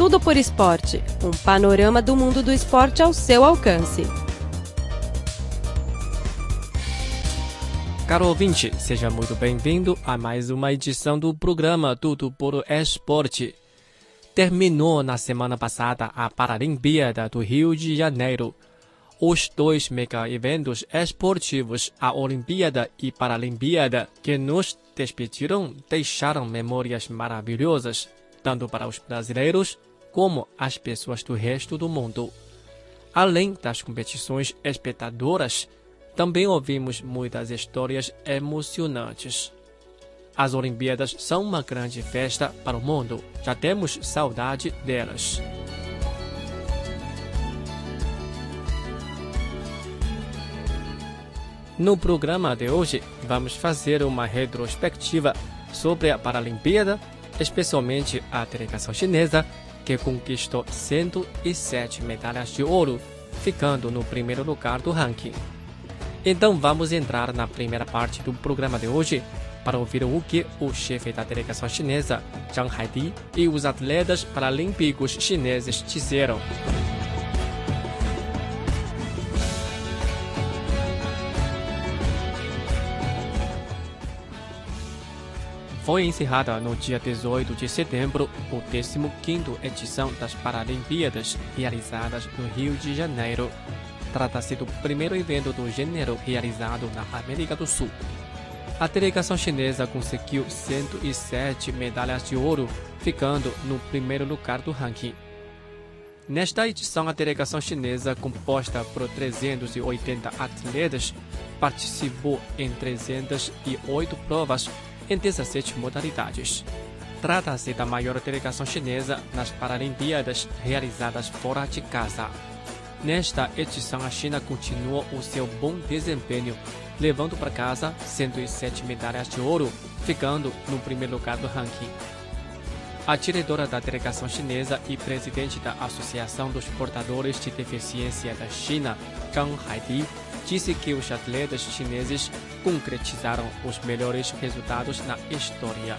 Tudo por Esporte um panorama do mundo do esporte ao seu alcance. Caro ouvinte, seja muito bem-vindo a mais uma edição do programa Tudo por Esporte. Terminou na semana passada a Paralimpíada do Rio de Janeiro. Os dois mega-eventos esportivos, a Olimpíada e Paralimpíada, que nos despediram, deixaram memórias maravilhosas, tanto para os brasileiros como as pessoas do resto do mundo. Além das competições espectadoras, também ouvimos muitas histórias emocionantes. As Olimpíadas são uma grande festa para o mundo. Já temos saudade delas. No programa de hoje, vamos fazer uma retrospectiva sobre a Paralimpíada, especialmente a delegação chinesa, que conquistou 107 medalhas de ouro, ficando no primeiro lugar do ranking. Então vamos entrar na primeira parte do programa de hoje para ouvir o que o chefe da delegação chinesa, Zhang Haidi, e os atletas paralímpicos chineses disseram. Foi encerrada no dia 18 de setembro o 15º edição das Paralimpíadas realizadas no Rio de Janeiro. Trata-se do primeiro evento do gênero realizado na América do Sul. A delegação chinesa conseguiu 107 medalhas de ouro, ficando no primeiro lugar do ranking. Nesta edição, a delegação chinesa, composta por 380 atletas, participou em 308 provas em 17 modalidades. Trata-se da maior delegação chinesa nas Paralimpíadas realizadas fora de casa. Nesta edição, a China continuou o seu bom desempenho, levando para casa 107 medalhas de ouro, ficando no primeiro lugar do ranking. A diretora da delegação chinesa e presidente da Associação dos Portadores de Deficiência da China, Zhang Haidi, disse que os atletas chineses concretizaram os melhores resultados na história.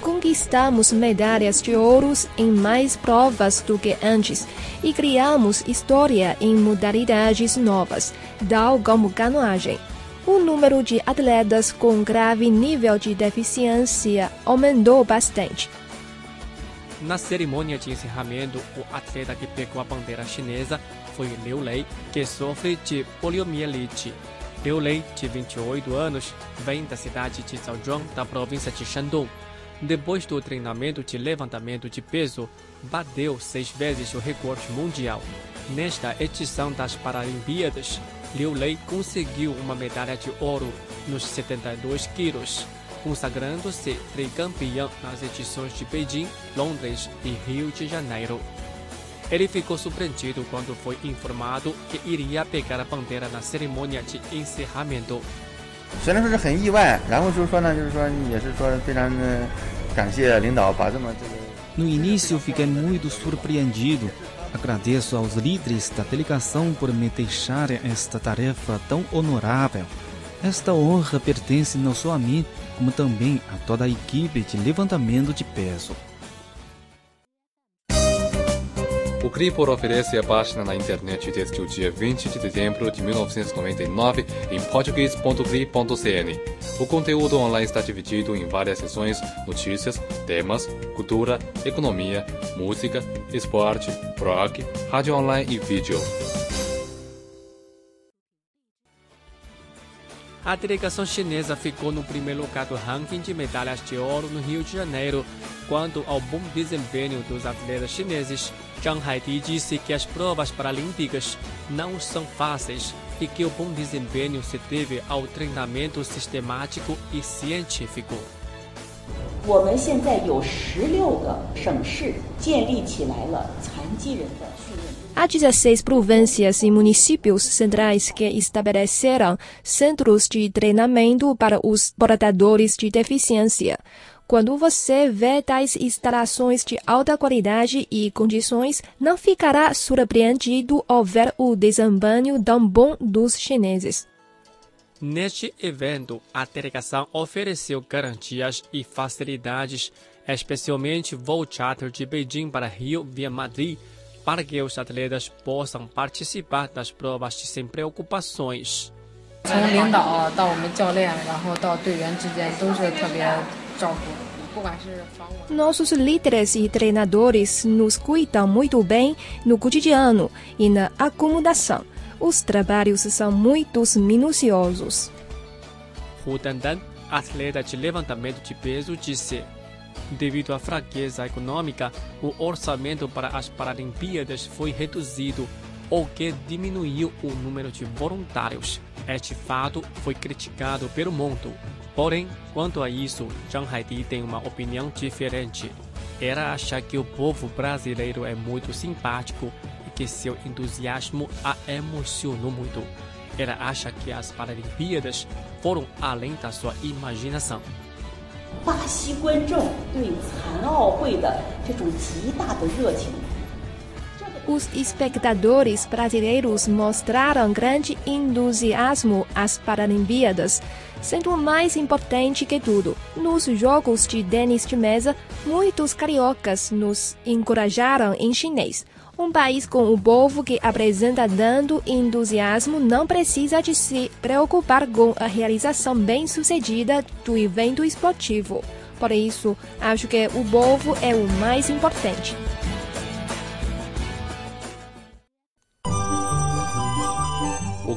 Conquistamos medalhas de ouro em mais provas do que antes e criamos história em modalidades novas, tal como canoagem. O número de atletas com grave nível de deficiência aumentou bastante na cerimônia de encerramento, o atleta que pegou a bandeira chinesa foi Liu Lei, que sofre de poliomielite. Liu Lei, de 28 anos, vem da cidade de Zhaozhuang, da província de Shandong. Depois do treinamento de levantamento de peso, bateu seis vezes o recorde mundial. Nesta edição das Paralimpíadas, Liu Lei conseguiu uma medalha de ouro nos 72 quilos, consagrando-se tricampeão nas edições de Beijing, Londres e Rio de Janeiro. Ele ficou surpreendido quando foi informado que iria pegar a bandeira na cerimônia de encerramento. 虽然说是很意外，然后就是说呢，就是说也是说非常的感谢领导把这么这个。 No início fiquei muito surpreendido. Agradeço aos líderes da delegação por me deixarem esta tarefa tão honorável. Esta honra pertence não só a mim, como também a toda a equipe de levantamento de peso. O Cripor oferece a página na internet desde o dia 20 de dezembro de 1999 em português.cri.cn. O conteúdo online está dividido em várias seções: notícias, temas, cultura, economia, música, esporte, rock, rádio online e vídeo. A delegação chinesa ficou no primeiro lugar do ranking de medalhas de ouro no Rio de Janeiro. Quanto ao bom desempenho dos atletas chineses, Zhang Haidi disse que as provas paralímpicas não são fáceis e que o bom desempenho se deve ao treinamento sistemático e científico. 我们现在有十六个省市建立起来了残疾人的训练中心。 Há 16 províncias e municípios centrais que estabeleceram centros de treinamento para os portadores de deficiência. Quando você vê tais instalações de alta qualidade e condições, não ficará surpreendido ao ver o desempenho tão bom dos chineses. Neste evento, a delegação ofereceu garantias e facilidades, especialmente voo charter de Beijing para Rio via Madrid, para que os atletas possam participar das provas sem preocupações. 从领导到我们教练，然后到队员之间都是特别照顾，不管是访我。 Nossos líderes e treinadores nos cuidam muito bem no cotidiano e na acomodação. Os trabalhos são muito minuciosos. Hu Dandan, atleta de levantamento de peso, disse: Devido à fraqueza econômica, o orçamento para as Paralimpíadas foi reduzido, o que diminuiu o número de voluntários. Este fato foi criticado pelo mundo. Porém, quanto a isso, Zhang Haidi tem uma opinião diferente. Ela acha que o povo brasileiro é muito simpático que seu entusiasmo a emocionou muito. Ela acha que as Paralimpíadas foram além da sua imaginação. 巴西观众对残奥会的这种极大的热情， Os espectadores brasileiros mostraram grande entusiasmo às Paralimpíadas, sendo o mais importante que tudo. Nos jogos de tênis de mesa, muitos cariocas nos encorajaram em chinês. Um país com o povo que apresenta tanto entusiasmo não precisa de se preocupar com a realização bem-sucedida do evento esportivo. Por isso, acho que o povo é o mais importante.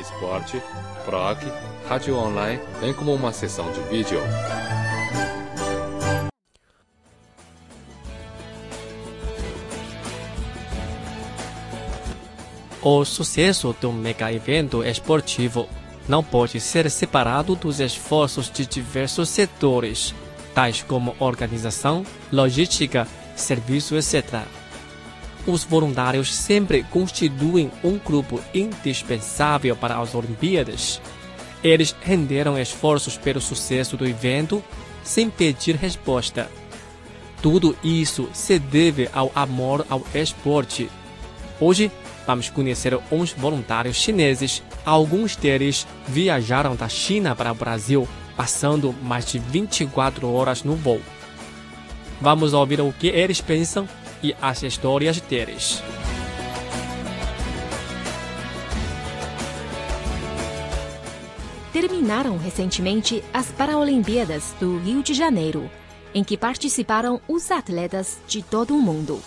esporte, proc, rádio online, bem como uma seção de vídeo. O sucesso do mega evento esportivo não pode ser separado dos esforços de diversos setores, tais como organização, logística, serviço, etc. Os voluntários sempre constituem um grupo indispensável para as Olimpíadas. Eles renderam esforços pelo sucesso do evento sem pedir resposta. Tudo isso se deve ao amor ao esporte. Hoje, vamos conhecer uns voluntários chineses. Alguns deles viajaram da China para o Brasil, passando mais de 24 horas no voo. Vamos ouvir o que eles pensam e as histórias deles. Terminaram recentemente as Paralimpíadas do Rio de Janeiro, em que participaram os atletas de todo o mundo.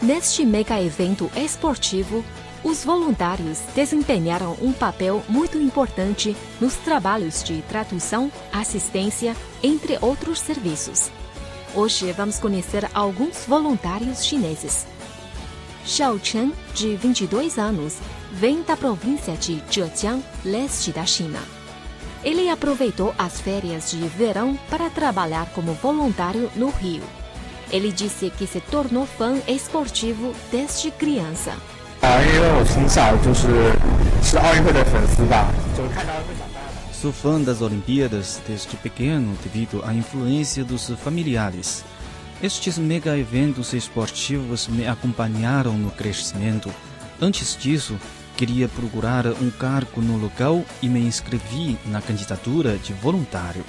Neste mega evento esportivo, os voluntários desempenharam um papel muito importante nos trabalhos de tradução, assistência, entre outros serviços. Hoje vamos conhecer alguns voluntários chineses. Xiao Chen, de 22 anos, vem da província de Zhejiang, leste da China. Ele aproveitou as férias de verão para trabalhar como voluntário no Rio. Ele disse que se tornou fã esportivo desde criança. 啊，Sou fã das Olimpíadas desde pequeno devido à influência dos familiares. Estes mega eventos esportivos me acompanharam no crescimento. Antes disso, queria procurar um cargo no local e me inscrevi na candidatura de voluntário.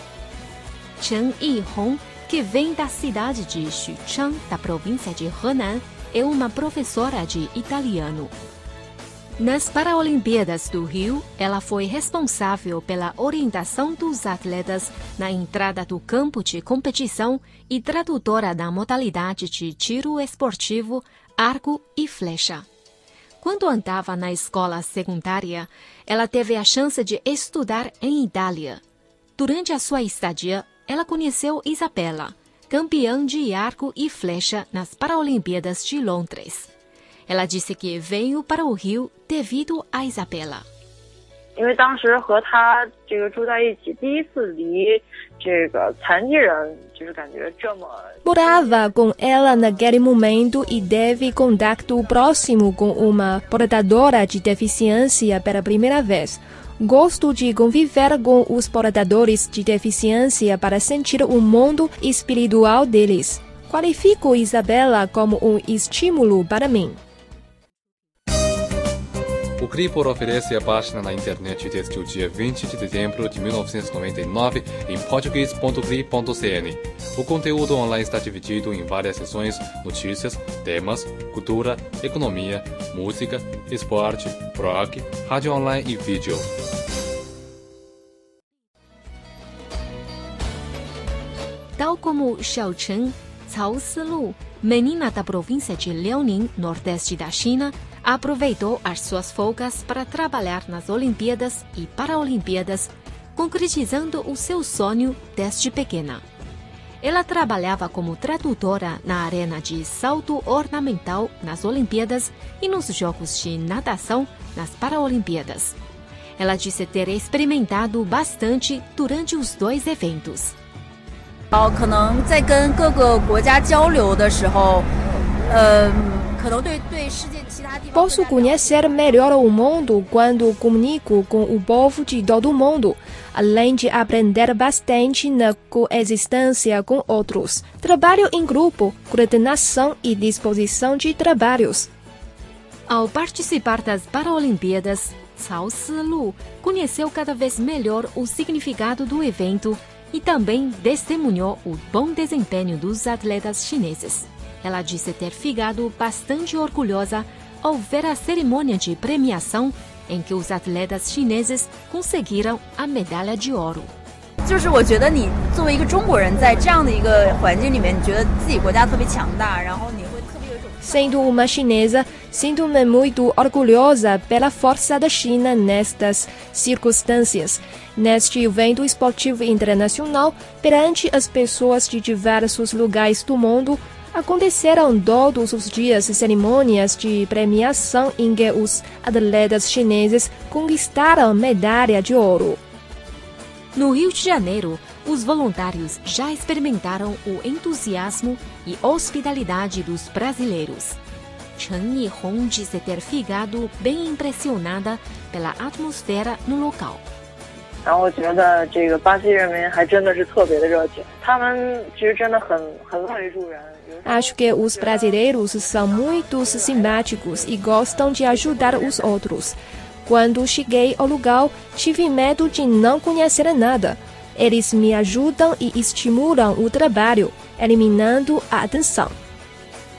Chen Yihong, que vem da cidade de Xuchang, da província de Henan, é uma professora de italiano. Nas Paralimpíadas do Rio, ela foi responsável pela orientação dos atletas na entrada do campo de competição e tradutora da modalidade de tiro esportivo, arco e flecha. Quando andava na escola secundária, ela teve a chance de estudar em Itália. Durante a sua estadia, ela conheceu Isabela, campeã de arco e flecha nas Paralimpíadas de Londres. Ela disse que veio para o Rio devido a Isabela. 因为当时和他这个住在一起，第一次离这个残疾人就是感觉这么。Morava com ela naquele momento e teve contato próximo com uma portadora de deficiência pela primeira vez. Gosto de conviver com os portadores de deficiência para sentir o mundo espiritual deles. Qualifico Isabela como um estímulo para mim. O Cripor oferece a página na internet desde o dia 20 de dezembro de 1999 em português.cri.cn. O conteúdo online está dividido em várias seções: notícias, temas, cultura, economia, música, esporte, rock, rádio online e vídeo. Tal como Xiaochen, Cao Silu, menina da província de Liaoning, nordeste da China, aproveitou as suas folgas para trabalhar nas Olimpíadas e Paralimpíadas, concretizando o seu sonho desde pequena. Ela trabalhava como tradutora na arena de salto ornamental nas Olimpíadas e nos Jogos de Natação nas Paralimpíadas. Ela disse ter experimentado bastante durante os dois eventos. 哦，可能在跟各个国家交流的时候，呃， Posso conhecer melhor o mundo quando comunico com o povo de todo o mundo, além de aprender bastante na coexistência com outros, trabalho em grupo, coordenação e disposição de trabalhos. Ao participar das Paralimpíadas, Cao Silu conheceu cada vez melhor o significado do evento e também testemunhou o bom desempenho dos atletas chineses. Ela disse ter ficado bastante orgulhosa ao ver a cerimônia de premiação em que os atletas chineses conseguiram a medalha de ouro. 就是我觉得你作为一个中国人，在这样的一个环境里面，你觉得自己国家特别强大，然后你会特别有一种。 Sendo uma chinesa, sinto-me muito orgulhosa pela força da China nestas circunstâncias. Neste evento esportivo internacional, perante as pessoas de diversos lugares do mundo, aconteceram todos os dias cerimônias de premiação em que os atletas chineses conquistaram medalha de ouro. No Rio de Janeiro, os voluntários já experimentaram o entusiasmo e hospitalidade dos brasileiros. Chen Yihong disse ter ficado bem impressionada pela atmosfera no local. 然后我觉得这个巴西人民还真的是特别的热情，他们其实真的很很乐于助人。 Acho que os brasileiros são muito simpáticos e gostam de ajudar os outros. Quando cheguei ao lugar, tive medo de não conhecer nada. Eles me ajudam e estimulam o trabalho, eliminando a atenção.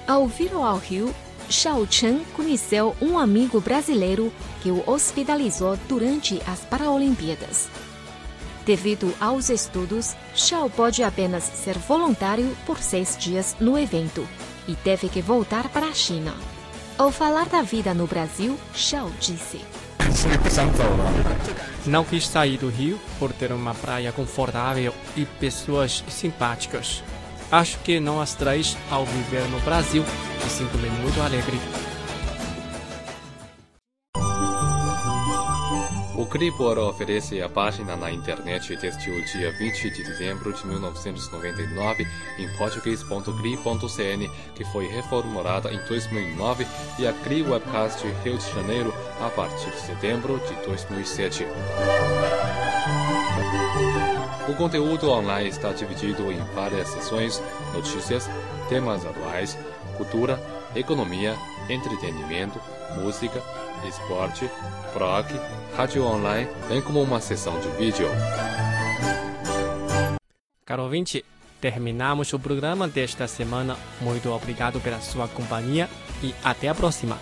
Ao vir ao Rio, Xiao Chen conheceu um amigo brasileiro que o hospitalizou durante as Paralimpíadas. Devido aos estudos, Xiao pode apenas ser voluntário por seis dias no evento e teve que voltar para a China. Ao falar da vida no Brasil, Xiao disse: Não quis sair do Rio por ter uma praia confortável e pessoas simpáticas. Acho que não as traz ao viver no Brasil e sinto-me muito alegre. O Cripor oferece a página na internet desde o dia 20 de dezembro de 1999 em português.cri.cn, que foi reformulada em 2009, e a Cri Webcast Rio de Janeiro a partir de setembro de 2007. O conteúdo online está dividido em várias seções: notícias, temas atuais, cultura, economia, entretenimento, música, esporte, rock, rádio online, bem como uma sessão de vídeo. Caro ouvinte, terminamos o programa desta semana. Muito obrigado pela sua companhia e até a próxima.